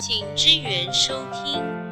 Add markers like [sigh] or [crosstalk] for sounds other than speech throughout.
请支援收听。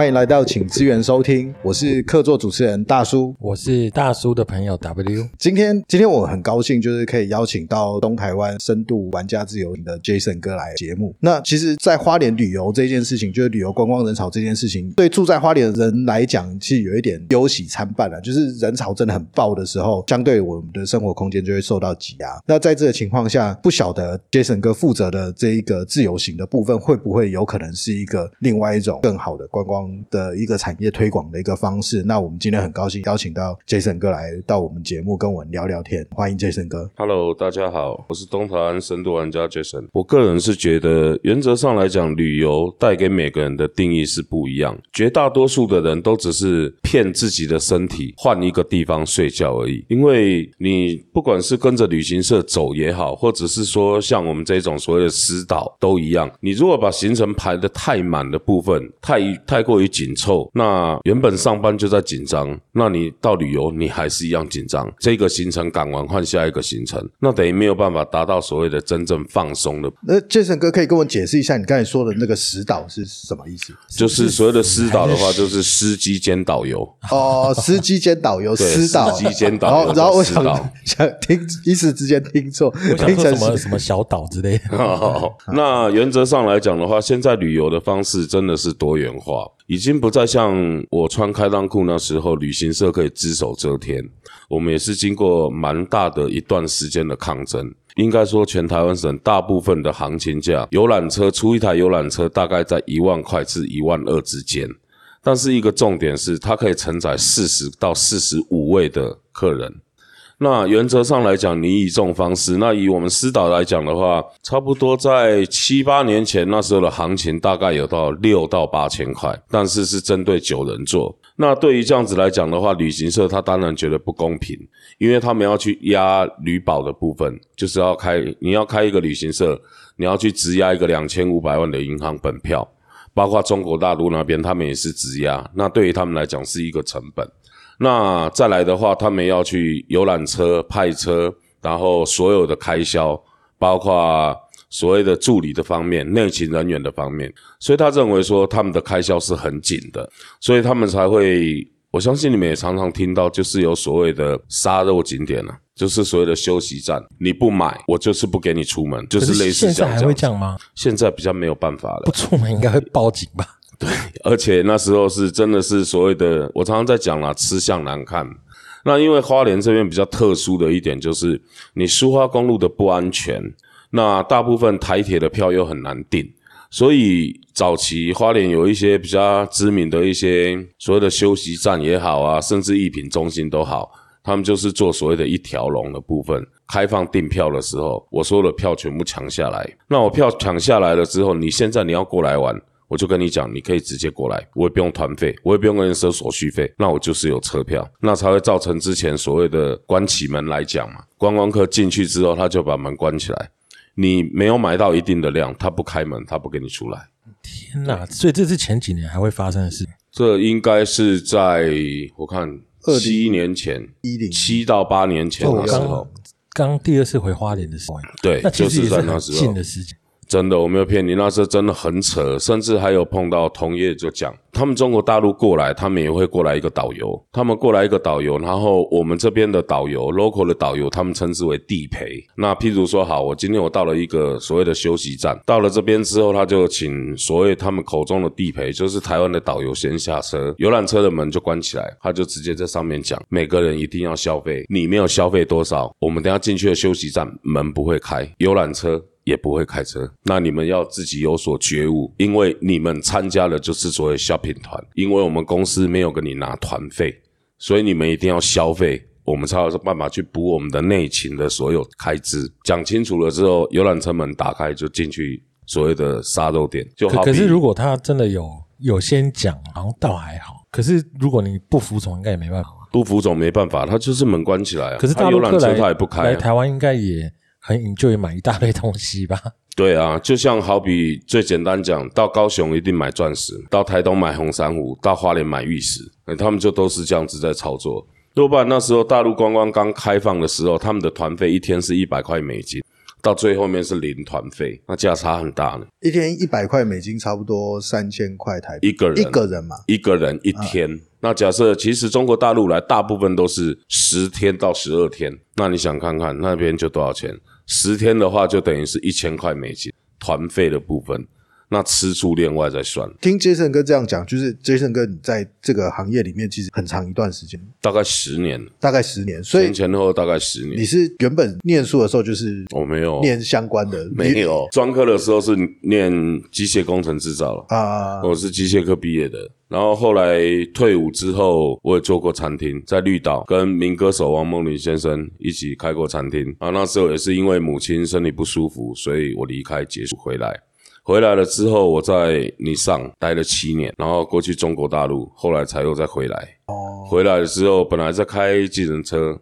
欢迎来到，请资源收听，我是客座主持人大叔。我是大叔的朋友 W，今天，今天我很高兴，就是可以邀请到东台湾深度玩家自由行的 Jason 哥来节目。那其实，在花莲旅游这件事情，就是旅游观光人潮这件事情，对住在花莲的人来讲，其实有一点忧喜参半啊。就是人潮真的很爆的时候，相对我们的生活空间就会受到挤压。那在这个情况下，不晓得 Jason 哥负责的这一个自由行的部分，会不会有可能是一个另外一种更好的观光的一个产业推广的一个方式？那我们今天很高兴邀请到 Jason 哥来到我们节目跟我们聊聊天，欢迎 Jason 哥。Hello，大家好，我是东台湾深度玩家 Jason。我个人是觉得，原则上来讲，旅游带给每个人的定义是不一样。绝大多数的人都只是骗自己的身体，换一个地方睡觉而已。因为你不管是跟着旅行社走也好，或者是说像我们这种所谓的私导都一样，你如果把行程排得太满的部分，太太过于紧凑，那原本上班就在紧张，那你到旅游你还是一样紧张。这个行程赶完换下一个行程，那等于没有办法达到所谓的真正放松的，那 Jason 哥可以跟我解释一下，你刚才说的那个石岛是什么意思？就是所谓的私导的话，就是司机兼导游。哦，司机兼导游，对私导，司机兼导游然后，然后我想想听，一时之间听错，我想听成什么什么小岛之类的。[laughs] 那原则上来讲的话，现在旅游的方式真的是多元化，已经不再像我穿开裆裤那时候，旅行社可以只手遮天。我们也是经过蛮大的一段时间的抗争。应该说，全台湾省大部分的行情价，游览车出一台游览车大概在一万块至一万二之间。但是一个重点是，它可以承载四十到四十五位的客人。那原则上来讲，你以这种方式，那以我们私导来讲的话，差不多在七八年前那时候的行情大概有到六到八千块，但是是针对九人座。那对于这样子来讲的话，旅行社他当然觉得不公平，因为他们要去压旅保的部分，就是要开你要开一个旅行社，你要去质押一个两千五百万的银行本票，包括中国大陆那边他们也是质押，那对于他们来讲是一个成本。那再来的话，他们要去游览车、派车，然后所有的开销，包括所谓的助理的方面、内勤人员的方面，所以他认为说他们的开销是很紧的，所以他们才会。我相信你们也常常听到，就是有所谓的杀肉景点啊，就是所谓的休息站，你不买，我就是不给你出门，就是类似现在还。会这样吗？现在比较没有办法了不。出门应该会报警吧？对 [laughs] 而且那时候是真的是所谓的，我常常在讲啦，吃相难看。那因为花莲这边比较特殊的一点就是，你苏花公路的不安全，那大部分台铁的票又很难订，所以早期花莲有一些比较知名的一些所谓的休息站也好啊，甚至一品中心都好，他们就是做所谓的一条龙的部分。开放订票的时候，我所有的票全部抢下来。那我票抢下来了之后，你现在你要过来玩，我就跟你讲，你可以直接过来，我也不用团费，我也不用跟人收手续费，那我就是有车票，那才会造成之前所谓的关起门来讲嘛，观光客进去之后，他就把门关起来，你没有买到一定的量，他不开门，他不给你出来。天哪！所以这是前几年还会发生的事。这应该是在我看20七年前，一零七到八年前的时候，刚第二次回花莲的时候，对那，其就是实也是很在那时候近的事情。真的，我没有骗你，那时候真的很扯，甚至还有碰到同业就讲，他们中国大陆过来，他们也会过来一个导游，他们过来一个导游，然后我们这边的导游，local 的导游，他们称之为地陪。那譬如说，好，我今天我到了一个所谓的休息站，到了这边之后，他就请所谓他们口中的地陪，就是台湾的导游先下车，游览车的门就关起来，他就直接在上面讲，每个人一定要消费，你没有消费多少，我们等下进去的休息站门不会开，游览车。也不会开车，那你们要自己有所觉悟，因为你们参加的就是所谓 shopping 团，因为我们公司没有跟你拿团费，所以你们一定要消费，我们才有办法去补我们的内勤的所有开支。讲清楚了之后，游览车门打开就进去所谓的杀肉店，就好可可是如果他真的有有先讲，好像倒还好。可是如果你不服从，应该也没办法。不服从没办法，他就是门关起来啊。可是他游览车大陆客来他也不开、啊，来台湾，应该也很 enjoy 买一大堆东西吧？对啊，就像好比最简单讲，到高雄一定买钻石，到台东买红珊瑚，到花莲买玉石，欸他们就都是这样子在操作。多半那时候大陆观光刚开放的时候，他们的团费一天是一百块美金，到最后面是零团费，那价差很大呢。一天一百块美金，差不多三千块台币一个人一个人嘛。一个人一天。那假设其实中国大陆来大部分都是十天到十二天，那你想看看那边就多少钱？十天的话就等于是一千块美金团费的部分，那吃住另外再算，听 Jason 哥这样讲，就是 Jason 哥你在这个行业里面其实很长一段时间，大概十年，大概十年，所以前前后后大概十年你。是原本念书的时候就是我没有念相关的，没有专科的时候是念机械工程制造了。啊？我是机械科毕业的，然后后来退伍之后，我也做过餐厅，在绿岛跟民歌手王梦麟先生一起开过餐厅啊。那时候也是因为母亲身体不舒服，所以我离开结束回来。回来了之后，我在尼桑待了七年，然后过去中国大陆，后来才又再回来。哦，回来了之后，本来在开计程车，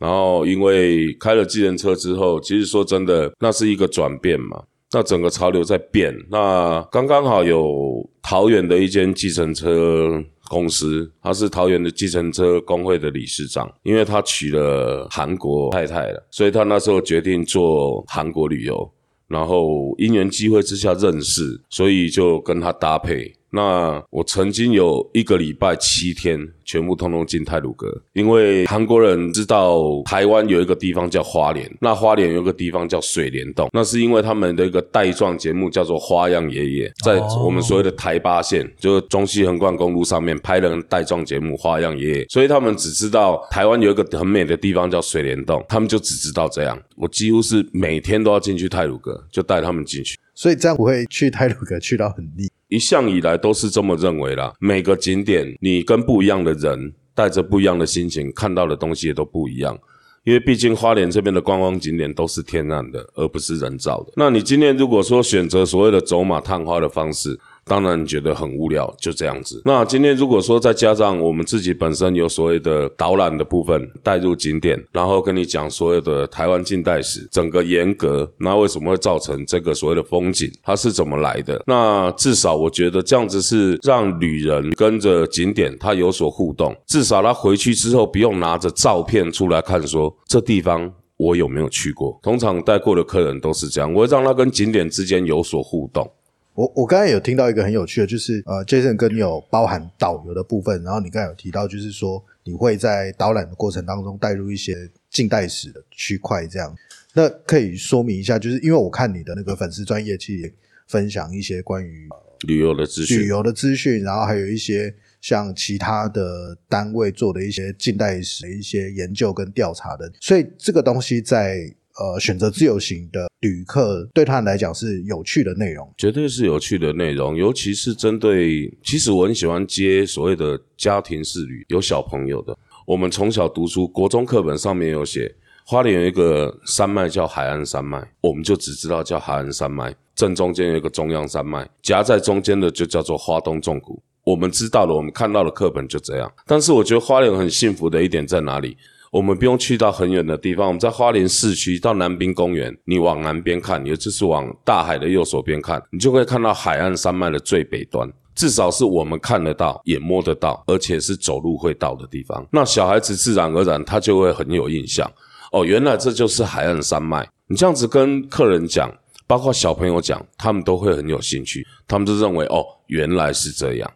然后因为开了计程车之后，其实说真的，那是一个转变嘛。那整个潮流在变，那刚刚好有桃园的一间计程车公司，他是桃园的计程车工会的理事长，因为他娶了韩国太太了，所以他那时候决定做韩国旅游。然后因缘机会之下认识，所以就跟他搭配。那我曾经有一个礼拜七天全部通通进泰鲁阁，因为韩国人知道台湾有一个地方叫花莲，那花莲有一个地方叫水帘洞，那是因为他们的一个带状节目叫做《花样爷爷》，在我们所谓的台八线，就是中西横贯公路上面拍了带状节目《花样爷爷》，所以他们只知道台湾有一个很美的地方叫水帘洞，他们就只知道这样。我几乎是每天都要进去泰鲁阁，就带他们进去。所以这样我会去泰鲁阁去到很腻。一向以来都是这么认为啦。每个景点，你跟不一样的人，带着不一样的心情，看到的东西也都不一样。因为毕竟花莲这边的观光景点都是天然的，而不是人造的。那你今天如果说选择所谓的走马探花的方式，当然觉得很无聊，就这样子。那今天如果说再加上我们自己本身有所谓的导览的部分，带入景点，然后跟你讲所有的台湾近代史，整个严格，那为什么会造成这个所谓的风景，它是怎么来的？那至少我觉得这样子是让旅人跟着景点他有所互动，至少他回去之后不用拿着照片出来看说这地方。我有没有去过？通常带过的客人都是这样，我会让他跟景点之间有所互动。我我刚才有听到一个很有趣的，就是呃，Jason 哥你有包含导游的部分，然后你刚才有提到，就是说你会在导览的过程当中带入一些近代史的区块，这样，那可以说明一下，就是因为我看你的那个粉丝专业，其实也分享一些关于旅游的资讯，旅游的资讯，然后还有一些像其他的单位做的一些近代史的一些研究跟调查的，所以这个东西在呃选择自由行的旅客对他们来讲是有趣的内容。绝对是有趣的内容，尤其是针对，其实我很喜欢接所谓的家庭式旅，有小朋友的。我们从小读书，国中课本上面有写，花莲有一个山脉叫海岸山脉，我们就只知道叫海岸山脉，正中间有一个中央山脉，夹在中间的就叫做花东纵谷。我们知道了，我们看到的课本就这样。但是我觉得花莲很幸福的一点在哪里？我们不用去到很远的地方，我们在花莲市区到南滨公园，你往南边看，也就是往大海的右手边看，你就会看到海岸山脉的最北端。至少是我们看得到、也摸得到，而且是走路会到的地方。那小孩子自然而然他就会很有印象。哦，原来这就是海岸山脉。你这样子跟客人讲，包括小朋友讲，他们都会很有兴趣。他们就认为，哦，原来是这样。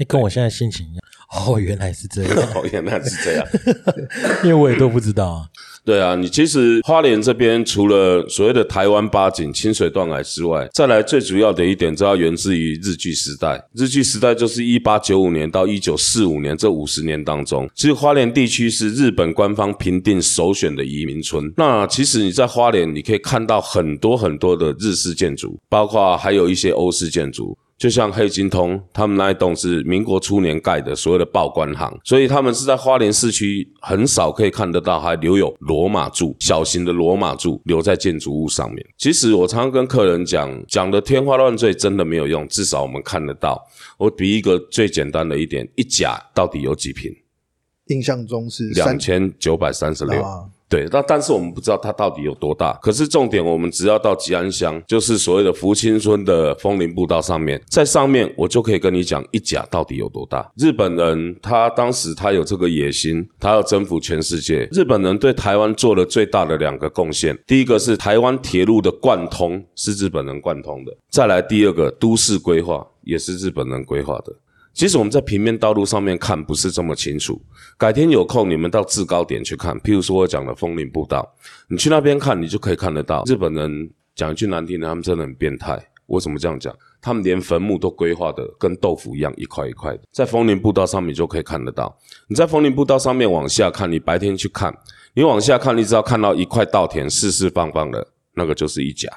哎，跟我现在心情一样。[laughs] 哦，原来是这样，[laughs] 哦，原来是这样。[laughs] 因为我也都不知道啊。对啊，你其实花莲这边除了所谓的台湾八景、清水断崖之外，再来最主要的一点，这要源自于日据时代。日据时代就是一八九五年到一九四五年这五十年当中，其实花莲地区是日本官方评定首选的移民村。那其实你在花莲，你可以看到很多很多的日式建筑，包括还有一些欧式建筑。就像黑金通，他们那一栋是民国初年盖的，所谓的报关行，所以他们是在花莲市区很少可以看得到，还留有罗马柱，小型的罗马柱留在建筑物上面。其实我常常跟客人讲，讲的天花乱坠真的没有用，至少我们看得到。我比一个最简单的一点，一甲到底有几平？印象中是两千九百三十六。对，但但是我们不知道它到底有多大。可是重点，我们只要到吉安乡，就是所谓的福清村的枫林步道上面，在上面我就可以跟你讲一甲到底有多大。日本人他当时他有这个野心，他要征服全世界。日本人对台湾做了最大的两个贡献，第一个是台湾铁路的贯通是日本人贯通的，再来第二个都市规划也是日本人规划的。其实我们在平面道路上面看不是这么清楚，改天有空你们到制高点去看，譬如说我讲的枫林步道，你去那边看，你就可以看得到。日本人讲一句难听的，他们真的很变态。为什么这样讲？他们连坟墓都规划的跟豆腐一样，一块一块的，在枫林步道上面就可以看得到。你在枫林步道上面往下看，你白天去看，你往下看，你只要看到一块稻田四四方方的，那个就是一甲。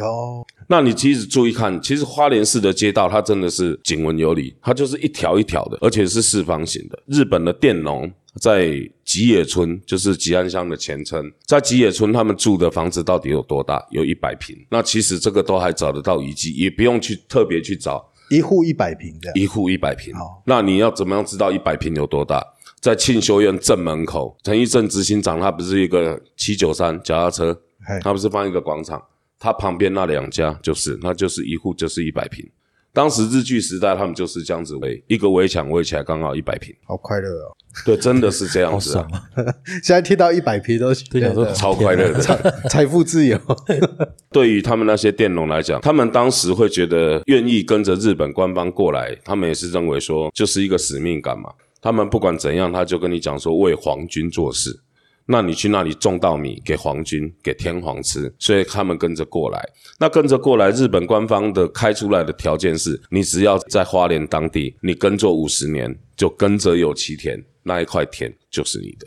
哦，那你其实注意看，其实花莲市的街道它真的是井文有理，它就是一条一条的，而且是四方形的。日本的佃农在吉野村，就是吉安乡的前称，在吉野村他们住的房子到底有多大？有一百平。那其实这个都还找得到遗迹，也不用去特别去找一户一百平的，一户一百平好。那你要怎么样知道一百平有多大？在庆修院正门口，陈义正执行长他不是一个七九三脚踏车，他不是放一个广场，他旁边那两家就是，那就是一户就是一百平。当时日据时代他们就是这样子围一个围墙围起来刚好一百平，好快乐哦！对，真的是这样子、啊爽，啊！[laughs] 现在听到一百平都对想说超快乐的。[laughs] 财富自由，[laughs] 对于他们那些佃农来讲，他们当时会觉得愿意跟着日本官方过来，他们也是认为说就是一个使命感嘛。他们不管怎样，他就跟你讲说为皇军做事。那你去那里种稻米给皇军、给天皇吃，所以他们跟着过来。那跟着过来，日本官方的开出来的条件是，你只要在花莲当地，你耕作五十年，就耕者有其田，那一块田就是你的。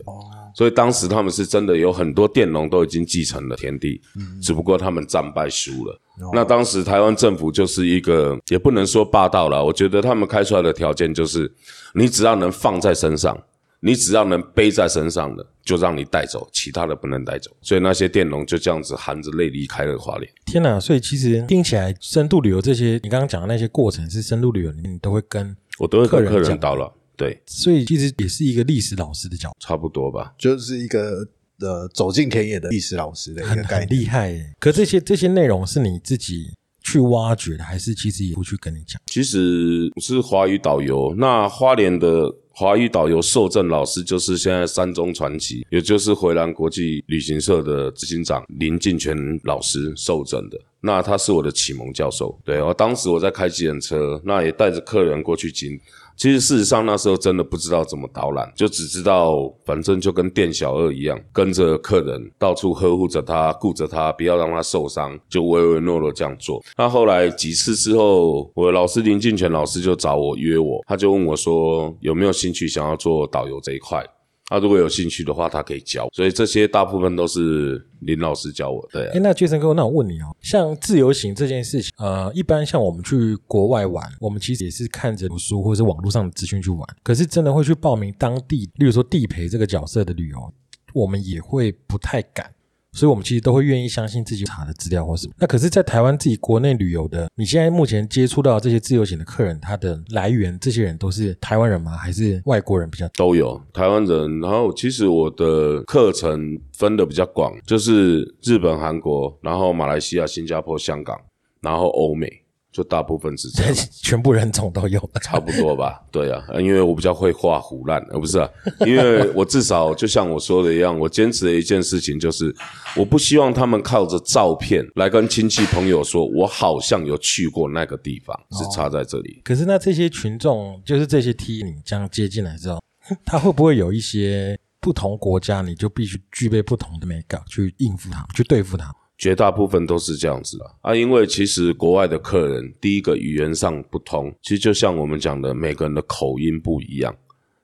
所以当时他们是真的有很多佃农都已经继承了田地，只不过他们战败输了。那当时台湾政府就是一个，也不能说霸道了，我觉得他们开出来的条件就是，你只要能放在身上，你只要能背在身上的，就让你带走，其他的不能带走。所以那些电农就这样子含着泪离开了花莲。天哪！所以其实听起来，深度旅游这些你刚刚讲的那些过程，是深度旅游你都会跟，我都会跟客客人讲到了，对，所以其实也是一个历史老师的角度，差不多吧。就是一个呃走进田野的历史老师的一很个概念。很厉害耶。可这些这些内容是你自己去挖掘的，还是其实也不去跟你讲？其实是华语导游，那花莲的华语导游受证老师就是现在三中传奇，也就是回蓝国际旅行社的执行长林进全老师受证的。那他是我的启蒙教授，对我当时我在开计程车，那也带着客人过去经。其实事实上那时候真的不知道怎么导览，就只知道反正就跟店小二一样，跟着客人到处呵护着他，顾着他，不要让他受伤，就唯唯诺诺这样做。那后来几次之后，我的老师林进全老师就找我约我，他就问我说有没有兴趣想要做导游这一块。他如果有兴趣的话，他可以教，所以这些大部分都是林老师教我。对、啊哎，，那杰森哥，那我问你哦，像自由行这件事情，呃，一般像我们去国外玩，我们其实也是看着书或者是网络上的资讯去玩，可是真的会去报名当地，例如说地陪这个角色的旅游，我们也会不太敢。所以，我们其实都会愿意相信自己查的资料或什么。那可是，在台湾自己国内旅游的，你现在目前接触到这些自由行的客人，他的来源，这些人都是台湾人吗？还是外国人比较？都有台湾人，然后其实我的课程分的比较广，就是日本、韩国，然后马来西亚、新加坡、香港，然后欧美，就大部分是这样。[laughs] 全部人种都有。差不多吧，[laughs] 对啊，呃因为我比较会画胡烂，呃，不是啊，因为我至少就像我说的一样，我坚持的一件事情就是，我不希望他们靠着照片来跟亲戚朋友说，我好像有去过那个地方，是差在这里。可是那这些群众，就是这些 T，你这样接进来之后，他会不会有一些不同国家，你就必须具备不同的美感去应付他们，去对付他们？绝大部分都是这样子的啊，因为其实国外的客人，第一个语言上不通，其实就像我们讲的，每个人的口音不一样，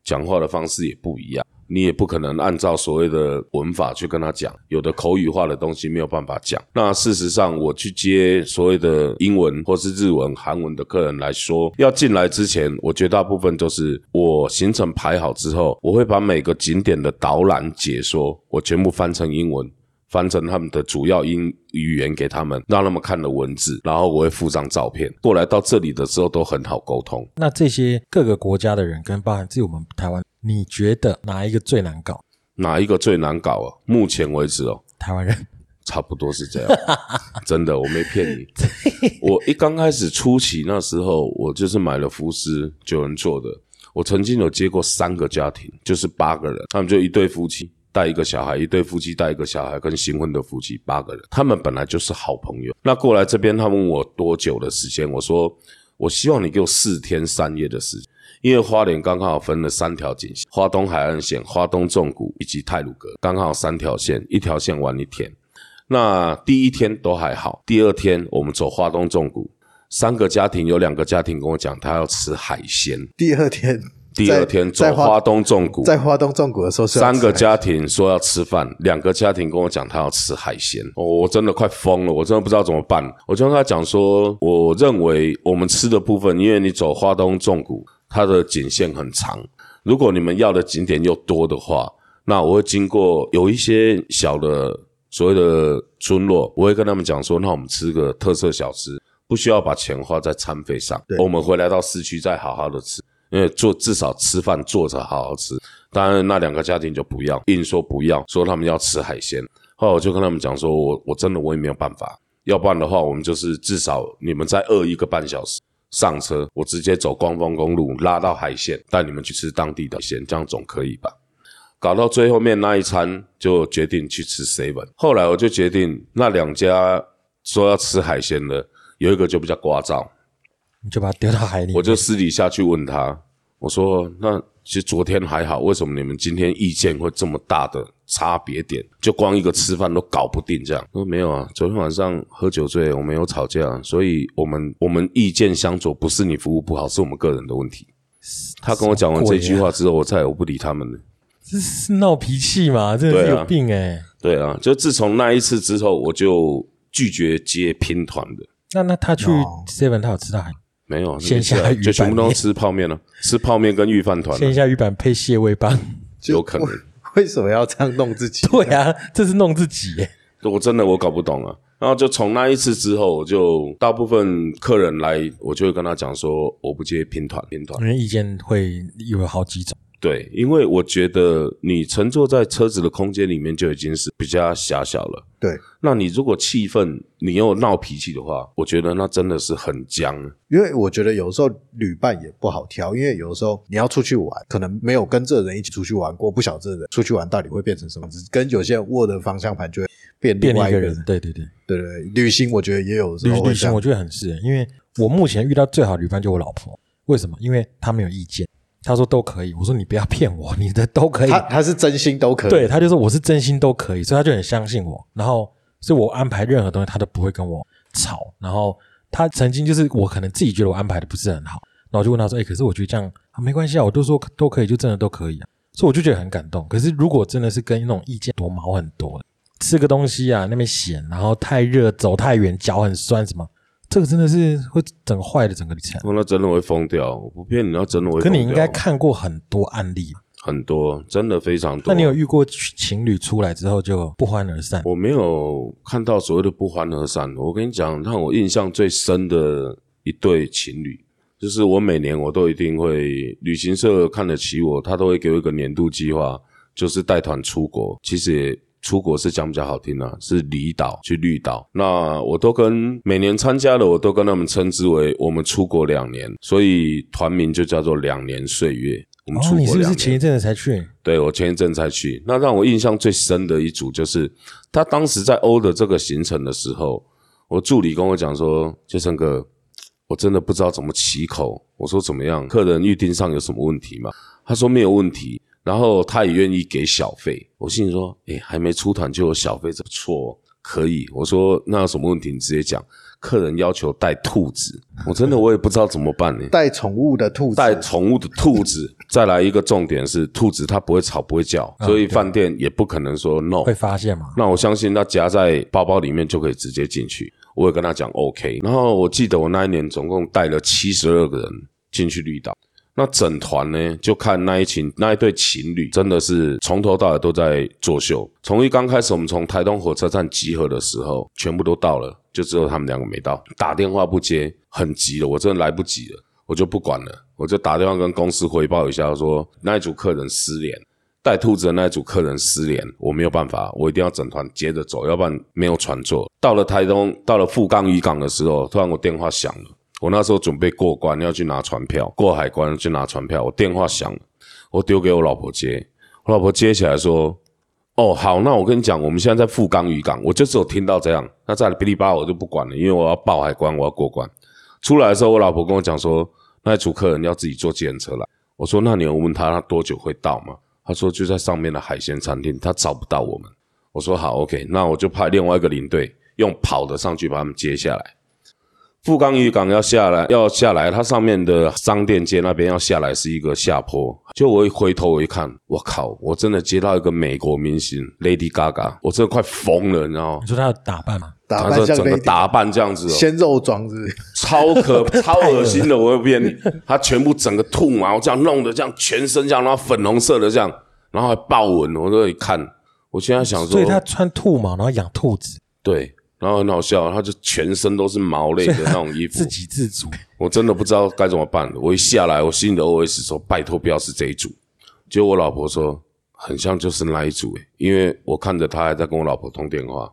讲话的方式也不一样，你也不可能按照所谓的文法去跟他讲，有的口语化的东西没有办法讲。那事实上，我去接所谓的英文或是日文、韩文的客人来说，要进来之前，我绝大部分都是我行程排好之后，我会把每个景点的导览解说，我全部翻成英文。翻成他们的主要英语言给他们，让他们看了文字，然后我会附上照片。过来到这里的时候都很好沟通。那这些各个国家的人，跟包含自己我们台湾，你觉得哪一个最难搞？哪一个最难搞啊？目前为止哦，台湾人差不多是这样，真的，我没骗你。我一刚开始初期那时候，我就是买了福斯九人座的。我曾经有接过三个家庭，就是八个人，他们就一对夫妻带一个小孩，一对夫妻带一个小孩，跟新婚的夫妻八个人，他们本来就是好朋友。那过来这边，他问我多久的时间，我说我希望你给我四天三夜的时间，因为花莲刚刚好分了三条警线：花东海岸线、花东纵谷以及泰鲁阁，刚好三条线，一条线玩一天。那第一天都还好，第二天我们走花东纵谷，三个家庭有两个家庭跟我讲，他要吃海鲜。第二天，第二天走在花东纵谷，在花东纵谷的时候三个家庭说要吃饭，两个家庭跟我讲他要吃海鲜，哦，我真的快疯了，我真的不知道怎么办。我就跟他讲说，我认为我们吃的部分，因为你走花东纵谷，它的景线很长，如果你们要的景点又多的话，那我会经过有一些小的所谓的村落，我会跟他们讲说，那我们吃个特色小吃，不需要把钱花在餐费上，我们回来到市区再好好的吃。因为做至少吃饭坐着好好吃，当然那两个家庭就不要，硬说不要，说他们要吃海鲜。后来我就跟他们讲说，我我真的我也没有办法，要不然的话，我们就是至少你们再饿一个半小时上车，我直接走光丰公路拉到海鲜，带你们去吃当地的海鲜，这样总可以吧？搞到最后面那一餐就决定去吃 seven，后来我就决定那两家说要吃海鲜的，有一个就比较聒噪，你就把它丢到海里。我就私底下去问他，我说：“那其实昨天还好，为什么你们今天意见会这么大的差别点？就光一个吃饭都搞不定这样？”他说：“没有啊，昨天晚上喝酒醉，我们有吵架，所以我们我们意见相左，不是你服务不好，是我们个人的问题。”他跟我讲完这句话之后，我再也不理他们了。这是闹脾气嘛？真的是对啊有病哎、对啊，就自从那一次之后，我就拒绝接拼团的。那那他去哦 Seven，他有吃到海没有，线下鱼就全部都吃泡面了，吃泡面跟御饭团了，线下鱼板配蟹味棒。[laughs] 有可能。为什么要这样弄自己？对啊，这是弄自己耶。我真的我搞不懂啊。然后就从那一次之后，我就大部分客人来，我就会跟他讲说，我不接拼团，拼团因。为意见会有好几种。对，因为我觉得你乘坐在车子的空间里面就已经是比较狭小了。对，那你如果气愤，你又闹脾气的话，我觉得那真的是很僵。因为我觉得有时候旅伴也不好挑，因为有时候你要出去玩，可能没有跟这人一起出去玩过，不晓得这人出去玩到底会变成什么样子，跟有些人握的方向盘就会变另外个一个人，对对对，对对对，旅行我觉得也有时旅候旅行我觉得很是，因为我目前遇到最好的旅伴就我老婆，为什么？因为她没有意见，她说都可以，我说你不要骗我，你的都可以。他，他是真心都可以，对，他就说我是真心都可以，所以他就很相信我，然后所以我安排任何东西他都不会跟我吵，然后他曾经就是我可能自己觉得我安排的不是很好，然后我就问他说，哎，可是我觉得这样啊没关系啊，我都说都可以，就真的都可以啊，所以我就觉得很感动。可是如果真的是跟那种意见多毛很多，吃个东西啊那边咸，然后太热走太远脚很酸什么，这个真的是会整个坏的整个旅程。我那真的会疯掉，我不骗你，那真的会疯掉。可你应该看过很多案例，很多，真的非常多。那你有遇过情侣出来之后就不欢而散？我没有看到所谓的不欢而散。我跟你讲，让我印象最深的一对情侣，就是我每年我都一定会旅行社看得起我，他都会给我一个年度计划，就是带团出国。其实也出国是讲比较好听啊，是离岛去绿岛。那我都跟每年参加的，我都跟他们称之为我们出国两年，所以团名就叫做两年岁月。我们出哦，你是不国两年。是前一阵子才去？对我前一阵才去，那让我印象最深的一组就是他当时在欧的这个行程的时候，我助理跟我讲说：“杰森哥，我真的不知道怎么起口。”我说：“怎么样？客人预定上有什么问题吗？”他说：“没有问题。”然后他也愿意给小费。我心里说：“哎，还没出团就有小费，这不错、哦，可以。”我说：“那有什么问题？你直接讲。”客人要求带兔子，我真的我也不知道怎么办呢。带宠物的兔子，带宠物的兔子，[laughs] 再来一个重点是，兔子它不会吵不会叫，所以饭店也不可能说 no 会。发现吗？那我相信那夹在包包里面就可以直接进去。我也跟他讲 OK。然后我记得我那一年总共带了七十二个人进去绿岛。那整团呢，就看那一群那一对情侣，真的是从头到尾都在作秀。从一刚开始，我们从台东火车站集合的时候，全部都到了，就只有他们两个没到。打电话不接，很急了，我真的来不及了，我就不管了，我就打电话跟公司汇报一下，说那一组客人失联，带兔子的那一组客人失联，我没有办法，我一定要整团接着走，要不然没有船坐。到了台东，到了富冈渔港的时候，突然我电话响了。我那时候准备过关，要去拿船票，过海关去拿船票。我电话响了，我丢给我老婆接，我老婆接起来说：“哦，好，那我跟你讲，我们现在在富冈渔港，我就只有听到这样。那在哔哩吧我就不管了，因为我要报海关，我要过关。出来的时候，我老婆跟我讲说，那组客人要自己坐计程车来。我说，那你有问他他多久会到吗？他说就在上面的海鲜餐厅，他找不到我们。我说好，OK，那我就派另外一个领队用跑的上去把他们接下来。富冈渔港要下来，要下来，它上面的商店街那边要下来是一个下坡。就我一回头我一看，我靠，我真的接到一个美国明星 Lady Gaga，我真的快疯了，你知道吗你？说她的打扮吗？打扮像整个打扮这样子、哦，鲜肉装是不是超可 [laughs] 超恶心的，我会骗你，他全部整个兔毛这样弄的，这样全身这样，然后粉红色的这样，然后还豹纹，我都一看，我现在想说，所以他穿兔毛，然后养兔子，对，然后很好笑，他就全身都是毛类的那种衣服 [laughs] 自，给自足。我真的不知道该怎么办。我一下来，我心里的 OS 说：拜托不要是这一组。结果我老婆说，很像就是那一组诶，因为我看着他还在跟我老婆通电话。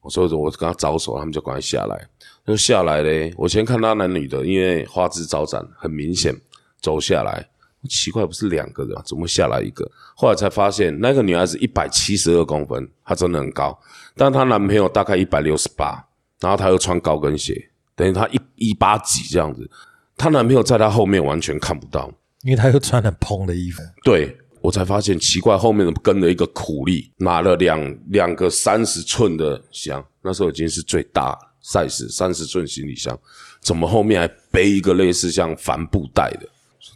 我说我跟他招手，他们就赶快下来。就下来嘞，我先看他男女的，因为花枝招展，很明显走下来。奇怪，不是两个人啊，怎么会下来一个？后来才发现，那个女孩子一百七十二公分，她真的很高，但她男朋友大概一百六十八，然后她又穿高跟鞋，等于她一一八几这样子。她男朋友在她后面完全看不到，因为她又穿很蓬的衣服，对我才发现奇怪，后面怎么跟了一个苦力，拿了两两个三十寸的箱，那时候已经是最大 size 三十寸行李箱，怎么后面还背一个类似像帆布袋的？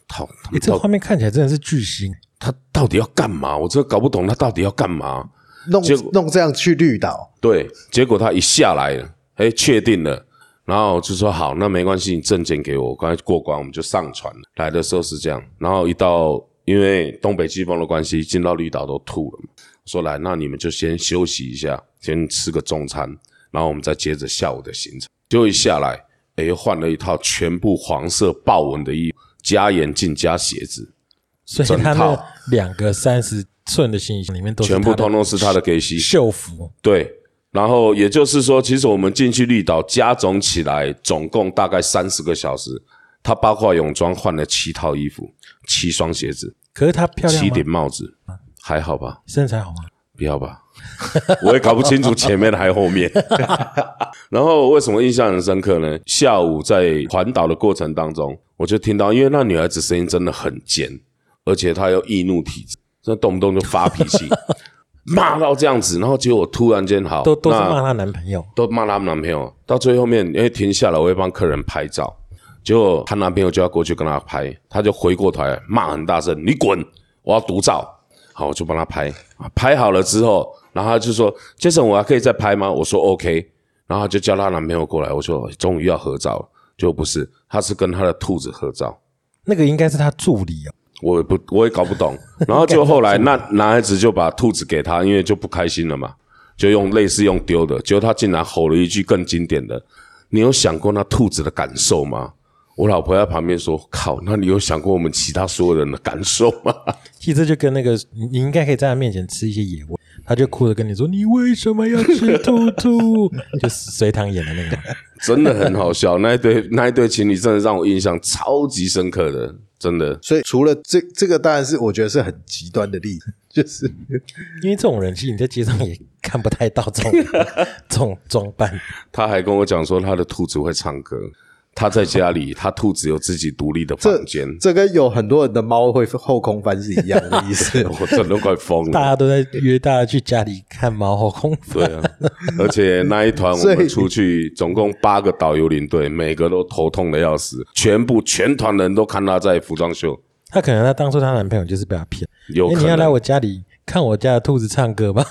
操，他诶，这画面看起来真的是巨星。他到底要干嘛？我真的搞不懂他到底要干嘛。弄弄这样去绿岛，对，结果他一下来了，哎，确定了，然后就说好，那没关系，你证件给我，我刚才过关，我们就上船了。来的时候是这样，然后一到，因为东北季风的关系，进到绿岛都吐了嘛。说来，那你们就先休息一下，先吃个中餐，然后我们再接着下午的行程。结果一下来，哎，又换了一套全部黄色豹纹的衣服，加眼镜加鞋子，所以整他那两个三十寸的行李箱里面都全部通通是他的给息。秀服，对，然后也就是说，其实我们进去绿岛加总起来，总共大概三十个小时。他包括泳装换了七套衣服、七双鞋子、可是她漂亮七顶？帽子，还好吧？身材好吗？不要吧，[laughs] 我也搞不清楚前面还是后面。[laughs] 然后为什么印象很深刻呢？下午在环岛的过程当中，我就听到，因为那女孩子声音真的很尖，而且她又易怒体质，那动不动就发脾气，[laughs] 骂到这样子，然后结果突然间好，都都是骂她男朋友，都骂她男朋友，到最后面因为停下来，我会帮客人拍照，结果她男朋友就要过去跟她拍，她就回过头来骂很大声：“你滚！我要独照。”好，我就帮她拍，拍好了之后，然后她就说：“杰森，我还可以再拍吗？”我说：“OK。”然后她就叫她男朋友过来，我说：“终于要合照了。”就不是，他是跟他的兔子合照。那个应该是他助理哦。我也不，我也搞不懂。[laughs] 然后就后来那男孩子就把兔子给他，因为就不开心了嘛，就用类似用丢的。结果他竟然吼了一句更经典的：“你有想过那兔子的感受吗？”我老婆在旁边说：“靠，那你有想过我们其他所有人的感受吗其实这就跟那个你你应该可以在他面前吃一些野味，他就哭着跟你说：“你为什么要吃兔兔？” [laughs] 就隋唐演的那个。？”真的很好笑，那一对那一对情侣真的让我印象超级深刻的，真的。所以除了这这个，当然是我觉得是很极端的例子，[laughs] 就是因为这种人，其实你在街上也看不太到这种 [laughs] 这种装扮。他还跟我讲说他的兔子会唱歌，他在家里，他兔子有自己独立的房间。这跟有很多人的猫会后空翻是一样的意思。[laughs] 我真的快疯了。大家都在约大家去家里看猫后空翻对啊，而且那一团我们出去，总共八个导游领队，每个都头痛的要死，全部全团人都看他在服装秀，他可能他当初她男朋友就是被他骗，有你要来我家里看我家的兔子唱歌吧？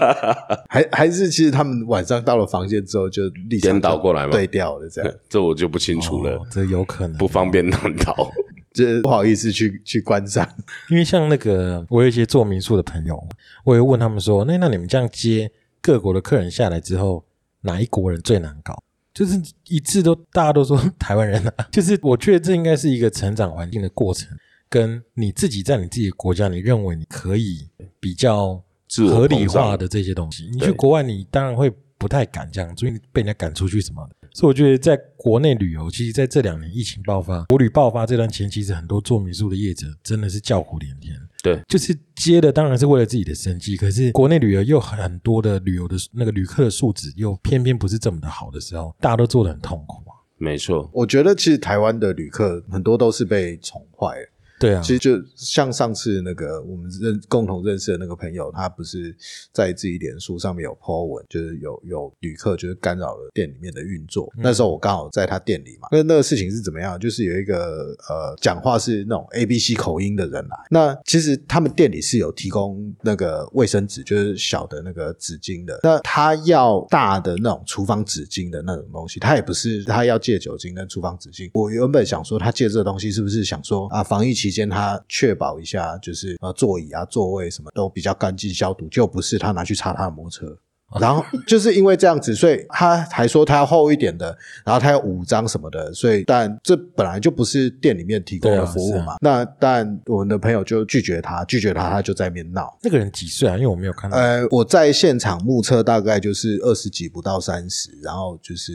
[laughs] 还还是其实他们晚上到了房间之后就立场颠倒过来嘛对调了，这样 [laughs] 这我就不清楚了哦，这有可能不。方便探讨。[laughs] 这不好意思去去观赏。因为像那个，我有一些做民宿的朋友，我也问他们说，那那你们这样接各国的客人下来之后，哪一国人最难搞？就是一致都大家都说台湾人啊，就是我觉得这应该是一个成长环境的过程。跟你自己在你自己的国家，你认为你可以比较合理化的这些东西，你去国外，你当然会不太敢这样做，因为被人家赶出去什么的。所以我觉得在国内旅游，其实在这两年疫情爆发、国旅爆发这段期间，其实很多做民宿的业者真的是叫苦连天。对，就是接的当然是为了自己的生计，可是国内旅游又很多的旅游的那个旅客的素质又偏偏不是这么的好的时候，大家都做的很痛苦啊。没错，我觉得其实台湾的旅客很多都是被宠坏了。对啊，其实就像上次那个我们认共同认识的那个朋友，他不是在自己脸书上面有 po 文，就是有有旅客就是干扰了店里面的运作。那时候我刚好在他店里嘛，那那个事情是怎么样？就是有一个呃讲话是那种 A B C 口音的人来，那其实他们店里是有提供那个卫生纸，就是小的那个纸巾的。那他要大的那种厨房纸巾的那种东西，他也不是他要借酒精跟厨房纸巾。我原本想说他借这个东西是不是想说啊，防疫期间他确保一下，就是呃座椅啊、座位什么都比较干净消毒，就不是他拿去擦他的摩托车。然后就是因为这样子，所以他还说他要厚一点的，然后他要五张什么的，所以但这本来就不是店里面提供的服务嘛。那但我们的朋友就拒绝他，拒绝他，他就在那边闹。那个人几岁啊？因为我没有看到。呃，我在现场目测大概就是二十几不到三十，然后就是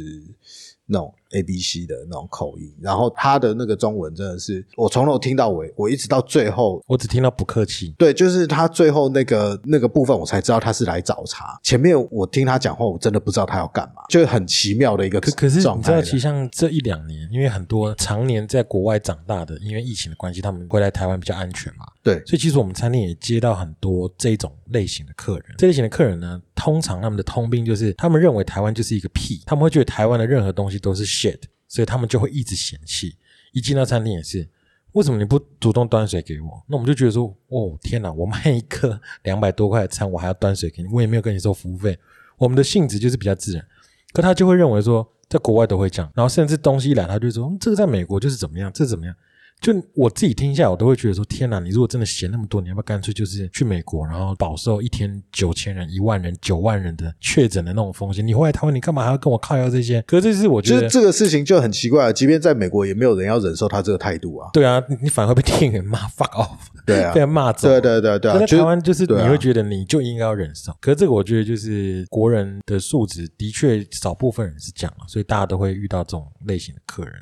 那种 A B C 的那种口音，然后他的那个中文真的是我从头听到尾，我一直到最后。我只听到不客气。对，就是他最后那个那个部分，我才知道他是来找茬。前面我听他讲话，我真的不知道他要干嘛，就是很奇妙的一个可可是。你知道，其实像这一两年，因为很多常年在国外长大的，因为疫情的关系，他们回来台湾比较安全嘛，对，所以其实我们餐厅也接到很多这种类型的客人。这类型的客人呢，通常他们的通病就是，他们认为台湾就是一个屁，他们会觉得台湾的任何东西都是所以他们就会一直嫌弃。一进到餐厅也是，为什么你不主动端水给我？那我们就觉得说，哦天哪，我卖一个两百多块的餐，我还要端水给你，我也没有跟你收服务费。我们的性质就是比较自然，可他就会认为说，在国外都会这样，然后甚至东西一来，他就说、嗯这个在美国就是怎么样，这怎么样。就我自己听下来，我都会觉得说：天哪！你如果真的嫌那么多，你要不要干脆就是去美国，然后饱受一天九千人、一万人、九万人的确诊的那种风险？你回来台湾，你干嘛还要跟我靠要这些？可是这是我觉得，就是这个事情就很奇怪了，即便在美国，也没有人要忍受他这个态度啊。对啊，你你反而会被店员骂 fuck off，对啊被，人骂走。对对对对啊，在台湾就是你会觉得你就应该要忍受，可是这个我觉得就是国人的素质的确少部分人是这样啊，所以大家都会遇到这种类型的客人。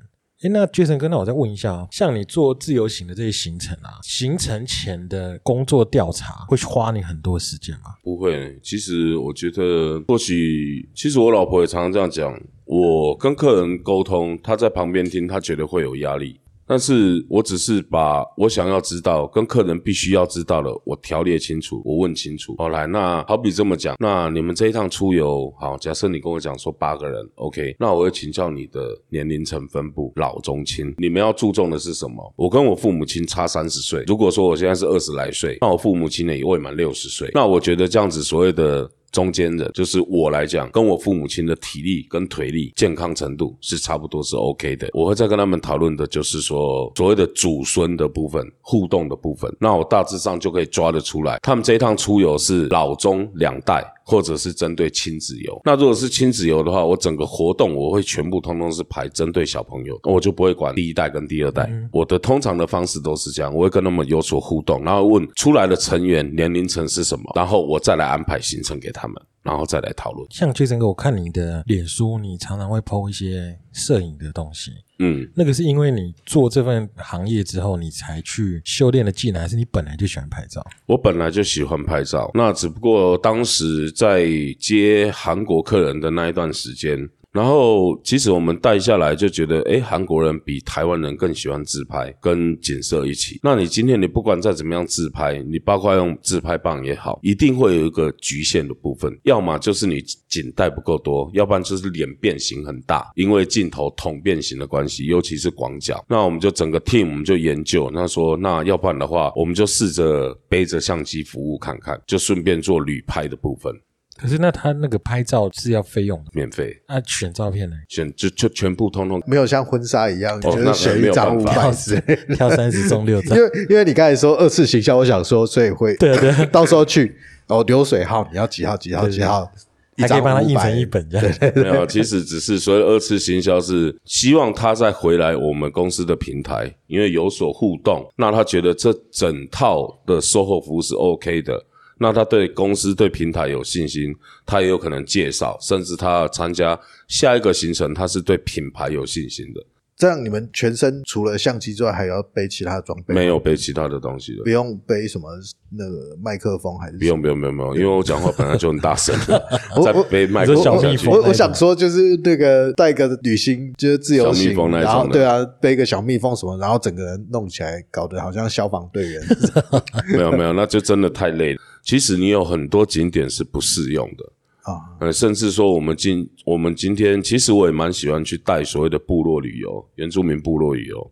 哎，那杰森哥，那我再问一下哦，像你做自由行的这些行程啊，行程前的工作调查会花你很多时间吗？不会。其实我觉得，或许其实我老婆也常常这样讲。我跟客人沟通，她在旁边听，她觉得会有压力。但是我只是把我想要知道、跟客人必须要知道的，我条列清楚，我问清楚。好来，那好比这么讲，那你们这一趟出游，好，假设你跟我讲说八个人，OK，那我会请教你的年龄层分布，老中青，你们要注重的是什么？我跟我父母亲差三十岁，如果说我现在是二十来岁，那我父母亲呢也未满六十岁，那我觉得这样子所谓的。中间人就是我来讲，跟我父母亲的体力跟腿力、健康程度是差不多是 OK 的。我会再跟他们讨论的，就是说所谓的祖孙的部分、互动的部分，那我大致上就可以抓得出来，他们这一趟出游是老中两代。或者是针对亲子游，那如果是亲子游的话，我整个活动我会全部通通是排针对小朋友，我就不会管第一代跟第二代。我的通常的方式都是这样，我会跟他们有所互动，然后问出来的成员年龄层是什么，然后我再来安排行程给他们，然后再来讨论。像 Jason 哥，我看你的脸书，你常常会 PO 一些摄影的东西，嗯，那个是因为你做这份行业之后，你才去修炼的技能，还是你本来就喜欢拍照？我本来就喜欢拍照，那只不过当时在接韩国客人的那一段时间，然后其实我们带下来就觉得，诶，韩国人比台湾人更喜欢自拍，跟景色一起。那你今天你不管再怎么样自拍，你包括用自拍棒也好，一定会有一个局限的部分，要么就是你景带不够多，要不然就是脸变形很大，因为镜头桶变形的关系，尤其是广角。那我们就整个 team 我们就研究，那说那要不然的话，我们就试着背着相机服务看看，就顺便做旅拍的部分，可是那他那个拍照是要费用的，免费那、选照片呢？选就就全部通通没有像婚纱一样，哦就是那没有选一张五百 [laughs] 十。挑三十中六张因。为因为你刚才说二次行销，我想说，所以会对啊对啊到时候去哦流水号你要几号几号几号，一张还可以帮他印500成一本这样。没有，其实只是所谓二次行销是希望他再回来我们公司的平台，因为有所互动，那他觉得这整套的售后服务是 OK 的，那他对公司对平台有信心，他也有可能介绍，甚至他参加下一个行程，他是对品牌有信心的，这样你们全身除了相机之外，还要背其他的装备吗？没有背其他的东西的不。用背什么那个麦克风还是不用不用不用不用，因为我讲话本来就很大声，[laughs] [laughs] 我再背麦克风下去我我想说，就是那个带个旅行，就是自由行小蜜蜂，那种的然后对啊，背个小蜜蜂什么，然后整个人弄起来，搞得好像消防队员。[laughs] 没有没有，那就真的太累了。其实你有很多景点是不适用的啊呃，甚至说我们今我们今天，其实我也蛮喜欢去带所谓的部落旅游、原住民部落旅游。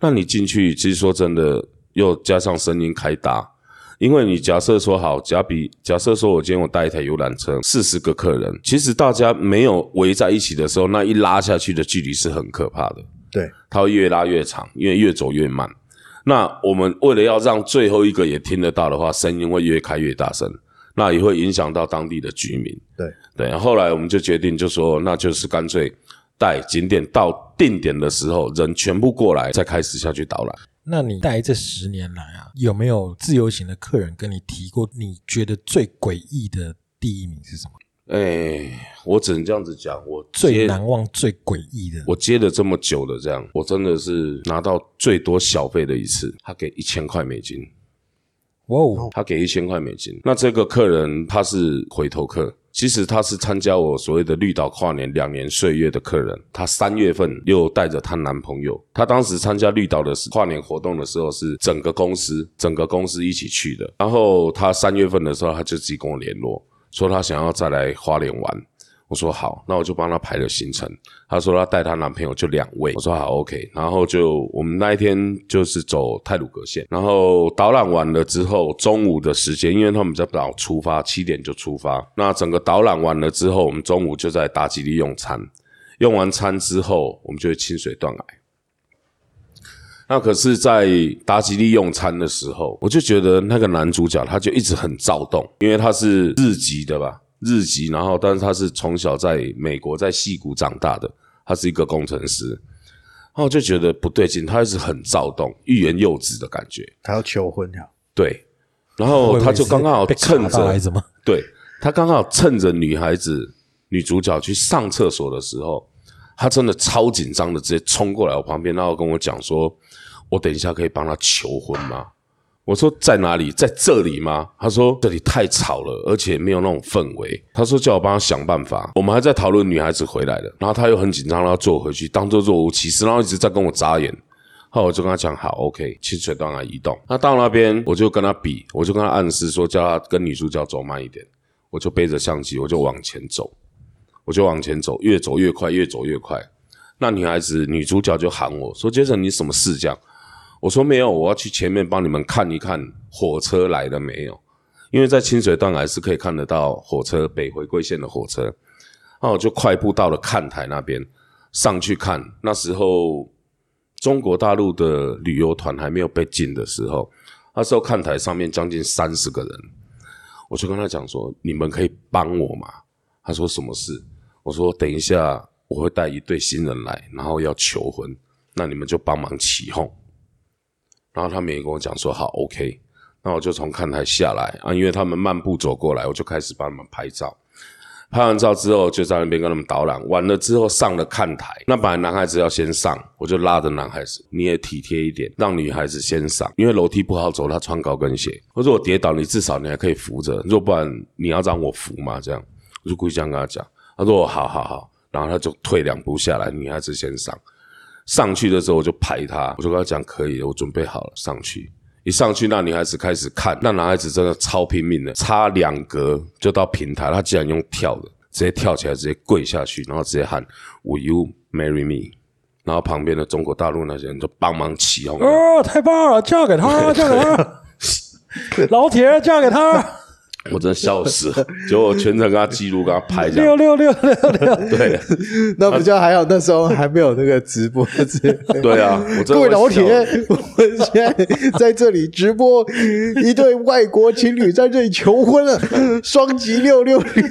那你进去，其实说真的，又加上声音开大，因为你假设说好，假比假设说我今天我带一台游览车，四十个客人，其实大家没有围在一起的时候，那一拉下去的距离是很可怕的。对，它会越拉越长，因为越走越慢。那我们为了要让最后一个也听得到的话，声音会越开越大声，那也会影响到当地的居民。对对，后来我们就决定，就说那就是干脆带景点到定点的时候，人全部过来，再开始下去导览。那你带这十年来啊，有没有自由行的客人跟你提过，你觉得最诡异的第一名是什么？哎，我只能这样子讲，我最难忘、最诡异的？我接了这么久的这样，我真的是拿到最多小费的一次，他给一千块美金。哇哦，他给一千块美金。那这个客人他是回头客，其实他是参加我所谓的绿岛跨年两年岁月的客人。他三月份又带着她男朋友，她当时参加绿岛的跨年活动的时候是整个公司整个公司一起去的。然后她三月份的时候，她就自己跟我联络，说她想要再来花莲玩。我说好，那我就帮她排了行程。她说她带她男朋友就两位，我说好 OK。然后就我们那一天就是走泰鲁格线，然后导览完了之后，中午的时间，因为他们比较早出发，七点就出发。那整个导览完了之后，我们中午就在达吉利用餐。用完餐之后，我们就会清水断崖。那可是，在达吉利用餐的时候，我就觉得那个男主角他就一直很躁动，因为他是日籍的吧，日籍，然后但是他是从小在美国在戏谷长大的，他是一个工程师，然后就觉得不对劲，他一直很躁动，欲言又止的感觉，他要求婚呀，对，然后他就刚刚好趁着？对他刚好趁着女孩子女主角去上厕所的时候，他真的超紧张的，直接冲过来我旁边，然后跟我讲说：“我等一下可以帮他求婚吗？”我说：“在哪里？在这里吗？”他说：“这里太吵了，而且没有那种氛围。”他说：“叫我帮他想办法。”我们还在讨论女孩子回来了，然后他又很紧张，然后坐回去，当做若无其事，然后一直在跟我眨眼。后来我就跟他讲好，OK，清水断崖移动。那到那边我就跟他比，我就跟他暗示说，叫他跟女主角走慢一点。我就背着相机，我就往前走，我就往前走，越走越快，越走越快。那女孩子女主角就喊我说：“杰森，你什么事？”这样，我说没有，我要去前面帮你们看一看火车来了没有，因为在清水断还是可以看得到火车北回归线的火车。那我就快步到了看台那边上去看，那时候中国大陆的旅游团还没有被禁的时候，那时候看台上面将近三十个人。我就跟他讲说：“你们可以帮我吗？”他说：“什么事？”我说：“等一下我会带一对新人来，然后要求婚，那你们就帮忙起哄。”然后他们也跟我讲说：“好，OK。”那我就从看台下来啊，因为他们漫步走过来，我就开始帮他们拍照。拍完照之后，就在那边跟他们导览。完了之后上了看台，那本来男孩子要先上，我就拉着男孩子，你也体贴一点，让女孩子先上，因为楼梯不好走，她穿高跟鞋。我说我跌倒，你至少你还可以扶着，若不然你要让我扶嘛，这样我就故意这样跟他讲。他说好好好，然后他就退两步下来，女孩子先上。上去的时候我就排他，我就跟他讲可以，我准备好了上去。一上去，那女孩子开始看，那男孩子真的超拼命的，差两格就到平台，他竟然用跳的，直接跳起来，直接跪下去，然后直接喊 “Will you marry me？” 然后旁边的中国大陆那些人就帮忙起哄，哦，太棒了，嫁给他，[laughs] 嫁给他，老铁，嫁给他。我真的笑死了。[laughs] 结果我全程跟他记录，跟他拍这六样。六六六六，对那不叫还好，那时候还没有那个直播。[laughs] 对啊，我真的各位老铁，我们现在在这里直播一对外国情侣在这里求婚了，双击六六六。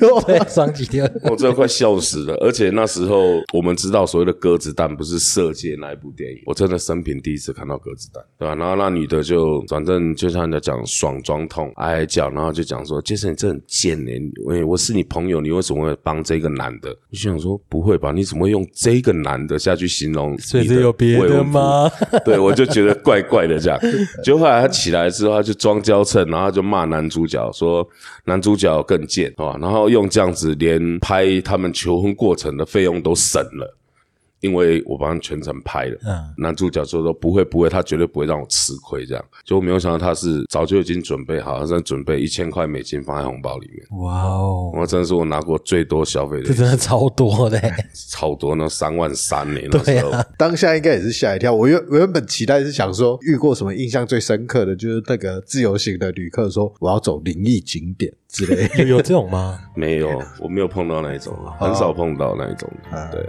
双击六，我真的快笑死了。而且那时候我们知道所谓的鸽子蛋不是《色戒》那一部电影，我真的生平第一次看到鸽子蛋，对吧、然后那女的就反正就像人家讲爽装痛哀哀叫，然后就讲说：“杰森，你真的很贱呢、你我我是你朋友，你为什么会帮这个男的？”我就想说：“不会吧？你怎么会用这个男的下去形容？”所以是有别的？吗？对，我就觉得怪怪的这样。就后来他起来之后，他就装娇嗔，然后他就骂男主角说男主角更贱啊，然后用这样子连拍他们求婚过程的费用都省了。因为我帮他全程拍了，嗯男主角说说不会不会，他绝对不会让我吃亏这样。结果没有想到他是早就已经准备好，他在准备一千块美金放在红包里面。哇哦，我真的是我拿过最多消费的这，真的超多的，超多那三万三呢，那时候。当下应该也是吓一跳。我原我原本期待是想说，遇过什么印象最深刻的，就是那个自由行的旅客说我要走灵异景点之类。[laughs] 有有这种吗？没有，我没有碰到那一种，很少碰到那一种。啊对。